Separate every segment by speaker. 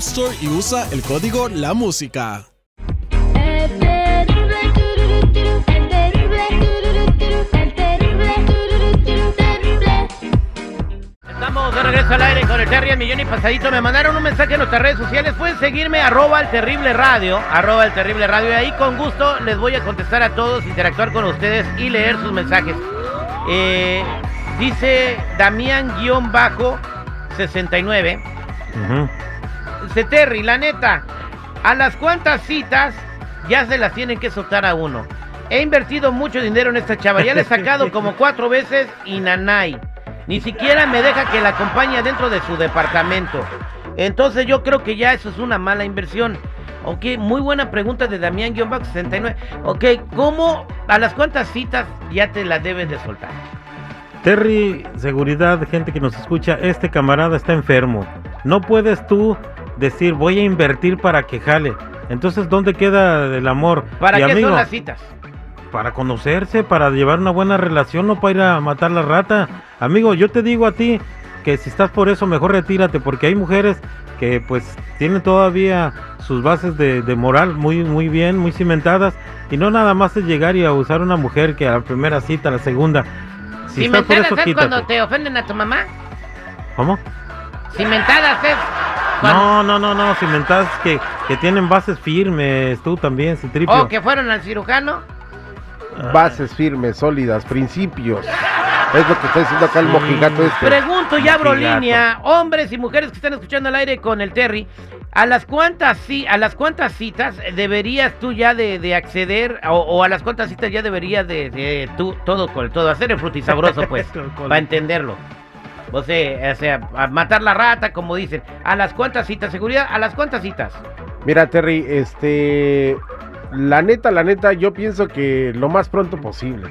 Speaker 1: Store y usa el código La Música.
Speaker 2: Estamos de regreso al aire con el Terry, el millón y pasadito. Me mandaron un mensaje en nuestras redes sociales. Pueden seguirme, arroba el terrible radio, arroba el terrible radio. Y ahí con gusto les voy a contestar a todos, interactuar con ustedes y leer sus mensajes. Eh, dice Damián-69. Terry, la neta, a las cuantas citas ya se las tienen que soltar a uno. He invertido mucho dinero en esta chava. Ya le he sacado como cuatro veces y nanay. Ni siquiera me deja que la acompañe dentro de su departamento. Entonces yo creo que ya eso es una mala inversión. Ok, muy buena pregunta de Damián-69. Ok, ¿cómo, a las cuantas citas ya te la debes de soltar?
Speaker 3: Terry, seguridad, gente que nos escucha, este camarada está enfermo. No puedes tú decir voy a invertir para que jale. Entonces, ¿dónde queda el amor?
Speaker 2: ¿Para
Speaker 3: Y,
Speaker 2: qué
Speaker 3: amigo,
Speaker 2: son las citas?
Speaker 3: Para conocerse, para llevar una buena relación, no para ir a matar la rata. Amigo, yo te digo a ti que si estás por eso, mejor retírate, porque hay mujeres que pues tienen todavía sus bases de, de moral muy, muy bien, muy cimentadas, y no nada más es llegar y abusar a una mujer que a la primera cita, a la segunda. Si por
Speaker 2: Cimentadas
Speaker 3: eso,
Speaker 2: es
Speaker 3: quítate.
Speaker 2: cuando te ofenden a tu mamá.
Speaker 3: ¿Cómo?
Speaker 2: Cimentadas es
Speaker 3: No, no, no, no, cimentadas que, que tienen bases firmes, tú también, Citripio.
Speaker 2: O que fueron al cirujano.
Speaker 4: Bases firmes, sólidas, principios. Es lo que está diciendo acá el
Speaker 3: Sí.
Speaker 4: mojigato este.
Speaker 2: Pregunto y abro
Speaker 3: Mojigato.
Speaker 2: línea, hombres y mujeres que están escuchando al aire con el Terry, ¿a las cuantas, ci- a las cuantas citas deberías tú ya de, de acceder o, o a las cuantas citas ya deberías de, de tú, todo con todo, hacer el frutisabroso pues, para entenderlo? O sea, o sea, a matar la rata, como dicen. ¿A las cuantas citas? ¿Seguridad? ¿A las cuantas citas?
Speaker 4: Mira, Terry, este. La neta, la neta, yo pienso que lo más pronto posible.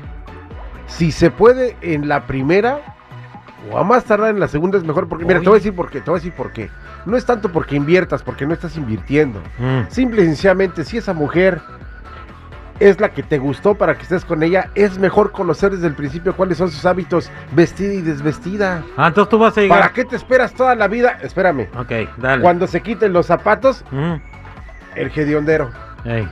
Speaker 4: Si se puede en la primera, o a más tardar en la segunda es mejor. Porque, mira, te voy a decir por qué, te voy a decir por qué. No es tanto porque inviertas, porque no estás invirtiendo.
Speaker 3: Mm.
Speaker 4: Simple y sencillamente, si esa mujer es la que te gustó para que estés con ella, es mejor conocer desde el principio cuáles son sus hábitos vestida y desvestida.
Speaker 3: Ah, entonces tú vas a llegar.
Speaker 4: ¿Para qué te esperas toda la vida? Espérame.
Speaker 3: Ok, dale.
Speaker 4: Cuando se quiten los zapatos,
Speaker 3: Mm,
Speaker 4: el hediondero.
Speaker 3: ey.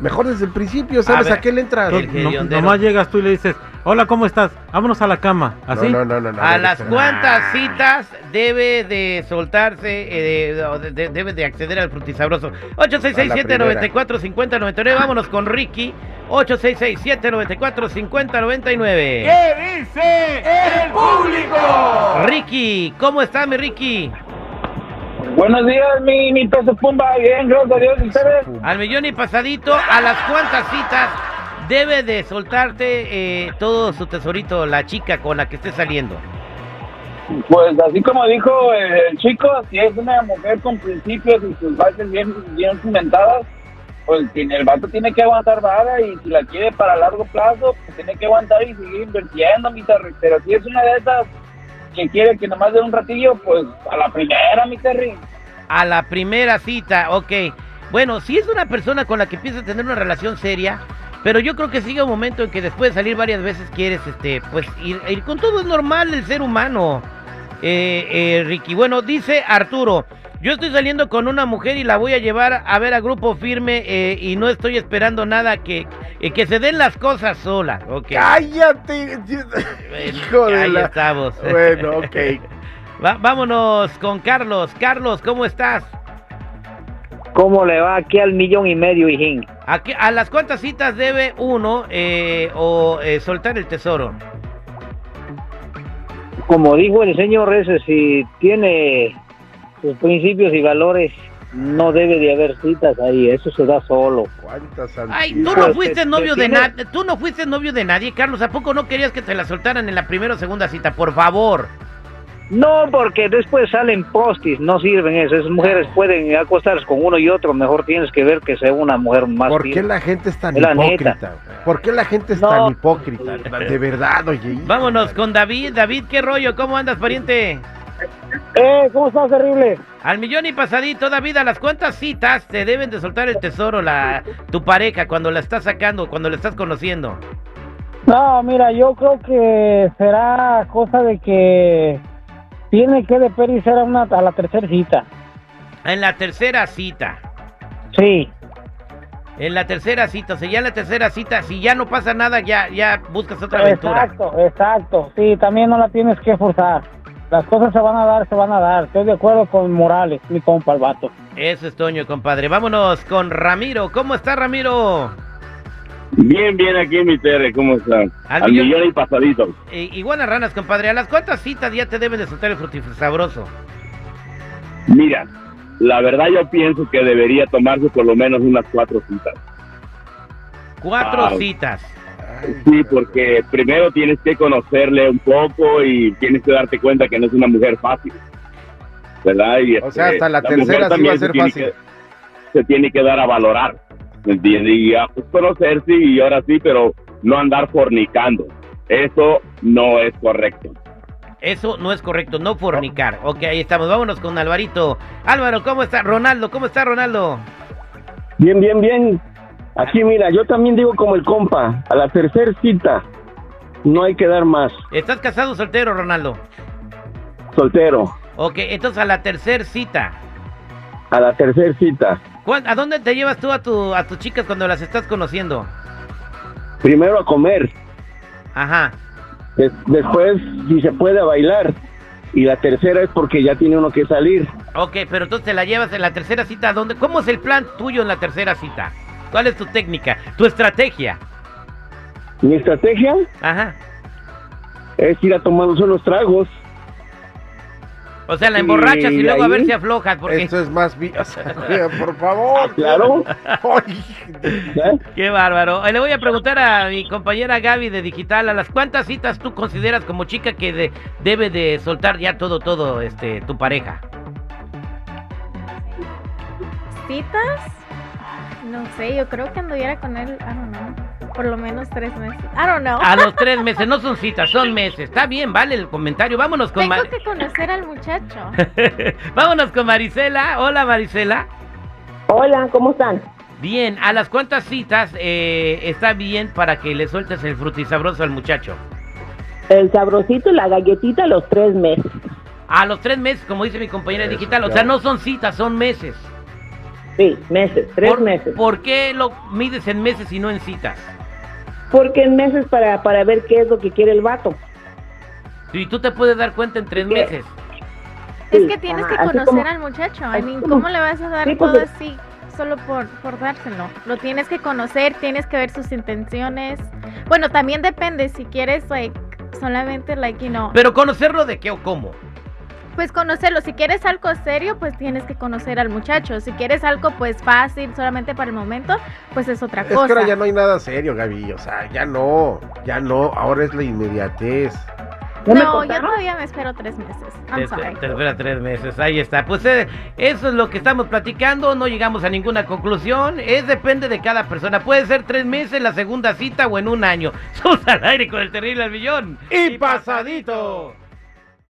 Speaker 4: Mejor desde el principio, ¿sabes
Speaker 2: ver,
Speaker 4: a, qué le entras?
Speaker 3: no- nomás llegas tú y le dices, hola, ¿cómo estás? Vámonos a la cama. ¿Así?
Speaker 4: No, no, no, no, no,
Speaker 2: ¿A las cuantas citas debe de soltarse, eh, de- de- de- debe de acceder al frutisabroso? 866-794-5099. Vámonos con Ricky. 866-794-5099.
Speaker 5: ¿Qué dice el público?
Speaker 2: Ricky, ¿cómo está mi Ricky?
Speaker 6: Buenos días, mi, mi peso pumba. Bien, gracias a Dios. ¿Y ustedes?
Speaker 2: Al millón y pasadito, ¿a las cuantas citas debe de soltarte eh, todo su tesorito, la chica con la que esté saliendo?
Speaker 6: Pues así como dijo el, el chico, si es una mujer con principios y sus bases bien, bien cimentadas, pues el vato tiene que aguantar vara y si la quiere para largo plazo, pues tiene que aguantar y seguir invirtiendo, mi Terry. Pero si es una de esas que quiere que nomás dé un ratillo, pues a la primera, mi Terry.
Speaker 2: A la primera cita, ok. Bueno, si es una persona con la que empiezas a tener una relación seria, pero yo creo que sigue un momento en que después de salir varias veces quieres, este, pues ir, ir con todo es normal el ser humano, eh, eh, Ricky. Bueno, dice Arturo, yo estoy saliendo con una mujer y la voy a llevar a ver a Grupo Firme eh, y no estoy esperando nada que, eh, que se den las cosas solas, ok.
Speaker 4: ¡Cállate! Hijo de
Speaker 2: ahí
Speaker 4: la...
Speaker 2: estamos.
Speaker 4: Bueno, ok.
Speaker 2: Va- vámonos con Carlos. Carlos, ¿cómo estás?
Speaker 7: ¿Cómo le va aquí al millón y medio, hijín?
Speaker 2: ¿A, qué- a las cuántas citas debe uno eh, o eh, soltar el tesoro?
Speaker 7: Como dijo el señor ese, si tiene sus principios y valores, no debe de haber citas ahí, eso se da solo.
Speaker 4: ¿Cuántas
Speaker 2: Ay, tú no
Speaker 7: Pues,
Speaker 2: fuiste
Speaker 7: te-
Speaker 2: novio de nadie. Tú no fuiste novio de nadie, Carlos. ¿A poco no querías que te la soltaran en la primera o segunda cita? Por favor.
Speaker 7: No, porque después salen postis, no sirven eso. Esas mujeres pueden acostarse con uno y otro. Mejor tienes que ver que sea una mujer más.
Speaker 4: ¿Por qué la gente es tan
Speaker 7: la
Speaker 4: hipócrita? ¿Por qué la gente es
Speaker 7: No.
Speaker 4: tan hipócrita? De verdad, oye.
Speaker 2: Vámonos con David. David, ¿qué rollo? ¿Cómo andas, pariente?
Speaker 7: Eh, ¿cómo estás, terrible?
Speaker 2: Al millón y pasadito, David, ¿a las cuántas citas te deben de soltar el tesoro la tu pareja cuando la estás sacando, cuando la estás conociendo?
Speaker 8: No, mira, yo creo que será cosa de que tiene que de a, una, a la tercera cita.
Speaker 2: En la tercera cita.
Speaker 8: Sí,
Speaker 2: En la tercera cita, o sea, ya en la tercera cita, si ya no pasa nada, ya, ya buscas otra aventura.
Speaker 8: exacto, exacto. Sí, también no la tienes que forzar. Las cosas se van a dar, se van a dar. Estoy de acuerdo con Morales, mi compa, el vato.
Speaker 2: Eso es Toño, compadre. Vámonos con Ramiro. ¿Cómo está Ramiro?
Speaker 5: Bien, bien aquí, mi Tere, ¿cómo están?
Speaker 2: Al
Speaker 5: Al,
Speaker 2: millón-
Speaker 5: millón y pasadito.
Speaker 2: Eh, iguanas ranas, compadre. ¿A las cuántas citas ya te deben de soltar el frutifrutisabroso?
Speaker 5: Mira, la verdad yo pienso que debería tomarse por lo menos unas cuatro citas.
Speaker 2: Cuatro citas.
Speaker 5: Sí, porque primero tienes que conocerle un poco y tienes que darte cuenta que no es una mujer fácil. ¿Verdad? Y,
Speaker 4: O sea,
Speaker 5: este,
Speaker 4: hasta la tercera sí va a ser
Speaker 5: tiene
Speaker 4: fácil.
Speaker 5: que- se tiene que dar a valorar. ¿Me entiendes? Y pues conocerse y ahora sí, pero no andar fornicando. Eso no es correcto.
Speaker 2: Eso no es correcto, no fornicar. Ok, ahí estamos. Vámonos con Alvarito. Álvaro, ¿cómo está? Ronaldo, ¿cómo está Ronaldo?
Speaker 9: Bien, bien, bien. Aquí mira, yo también digo como el compa, a la tercera cita no hay que dar más.
Speaker 2: ¿Estás casado o soltero, Ronaldo?
Speaker 9: Soltero,
Speaker 2: Ok, entonces a la tercera cita.
Speaker 9: a la tercera cita.
Speaker 2: ¿Cuán- ¿A dónde te llevas tú a, tu, a tus chicas cuando las estás conociendo?
Speaker 9: Primero a comer,
Speaker 2: Ajá.
Speaker 9: des- después si se puede a bailar. Y la tercera es porque ya tiene uno que salir.
Speaker 2: Ok, pero entonces te la llevas en la tercera cita. ¿a dónde? ¿Cómo es el plan tuyo en la tercera cita? ¿Cuál es tu técnica? ¿Tu estrategia?
Speaker 9: Mi estrategia
Speaker 2: Ajá.
Speaker 9: es ir a tomarnos unos tragos.
Speaker 2: O sea, la emborrachas y
Speaker 9: Y
Speaker 2: luego a ver si aflojas. Porque...
Speaker 4: Esto es más... sea, por favor.
Speaker 9: Claro.
Speaker 4: Ay,
Speaker 9: ¿eh?
Speaker 2: Qué bárbaro. Le voy a preguntar a mi compañera Gaby de Digital, ¿a las cuántas citas tú consideras como chica que de- debe de soltar ya todo, todo, este, tu pareja?
Speaker 10: ¿Citas? No sé, yo creo que anduviera con él, I don't know, por lo menos tres meses. I don't know.
Speaker 2: A los tres meses, no son citas, son meses. Está bien, vale el comentario. Vámonos con,
Speaker 10: Tengo
Speaker 2: Mar-
Speaker 10: que conocer al muchacho.
Speaker 2: Vámonos con Marisela. Hola, Marisela.
Speaker 11: Hola, ¿cómo están?
Speaker 2: Bien, ¿a las cuántas citas eh, está bien para que le sueltes el frutisabroso al muchacho?
Speaker 11: El sabrosito y la galletita a los tres meses.
Speaker 2: A los tres meses, como dice mi compañera
Speaker 4: Eso,
Speaker 2: digital. O sea, no son citas, son meses.
Speaker 11: Sí, meses, tres
Speaker 2: ¿Por,
Speaker 11: meses.
Speaker 2: ¿Por qué lo mides en meses y no en citas?
Speaker 11: Porque en meses para, para ver qué es lo que quiere el vato.
Speaker 2: Y tú te puedes dar cuenta en tres
Speaker 11: ¿Qué?
Speaker 2: meses.
Speaker 10: Es que tienes
Speaker 11: ajá,
Speaker 10: que conocer
Speaker 11: como-
Speaker 10: al muchacho. I mean,
Speaker 11: como-
Speaker 10: ¿cómo le vas a dar
Speaker 11: Sí,
Speaker 10: todo así solo por, por dárselo? Lo tienes que conocer, tienes que ver sus intenciones. Bueno, también depende si quieres, like, solamente, like, you know,
Speaker 2: Pero conocerlo de qué o cómo.
Speaker 10: Pues conocerlo. Si quieres algo serio, pues tienes que conocer al muchacho. Si quieres algo, pues fácil, solamente para el momento, pues es otra
Speaker 4: Es que
Speaker 10: cosa.
Speaker 4: ahora ya no hay nada serio, Gaby. O sea, ya no. Ya no. Ahora es la inmediatez.
Speaker 11: ¿Ya me
Speaker 10: No, yo todavía me espero tres meses. I'm
Speaker 2: Te,
Speaker 10: sorry.
Speaker 2: te espera tres meses, ahí está. Pues eh, eso es lo que estamos platicando, no llegamos a ninguna conclusión, es depende de cada persona. Puede ser tres meses, la segunda cita o en un año. Somos al aire con el terrible al millón.
Speaker 4: Y pasadito.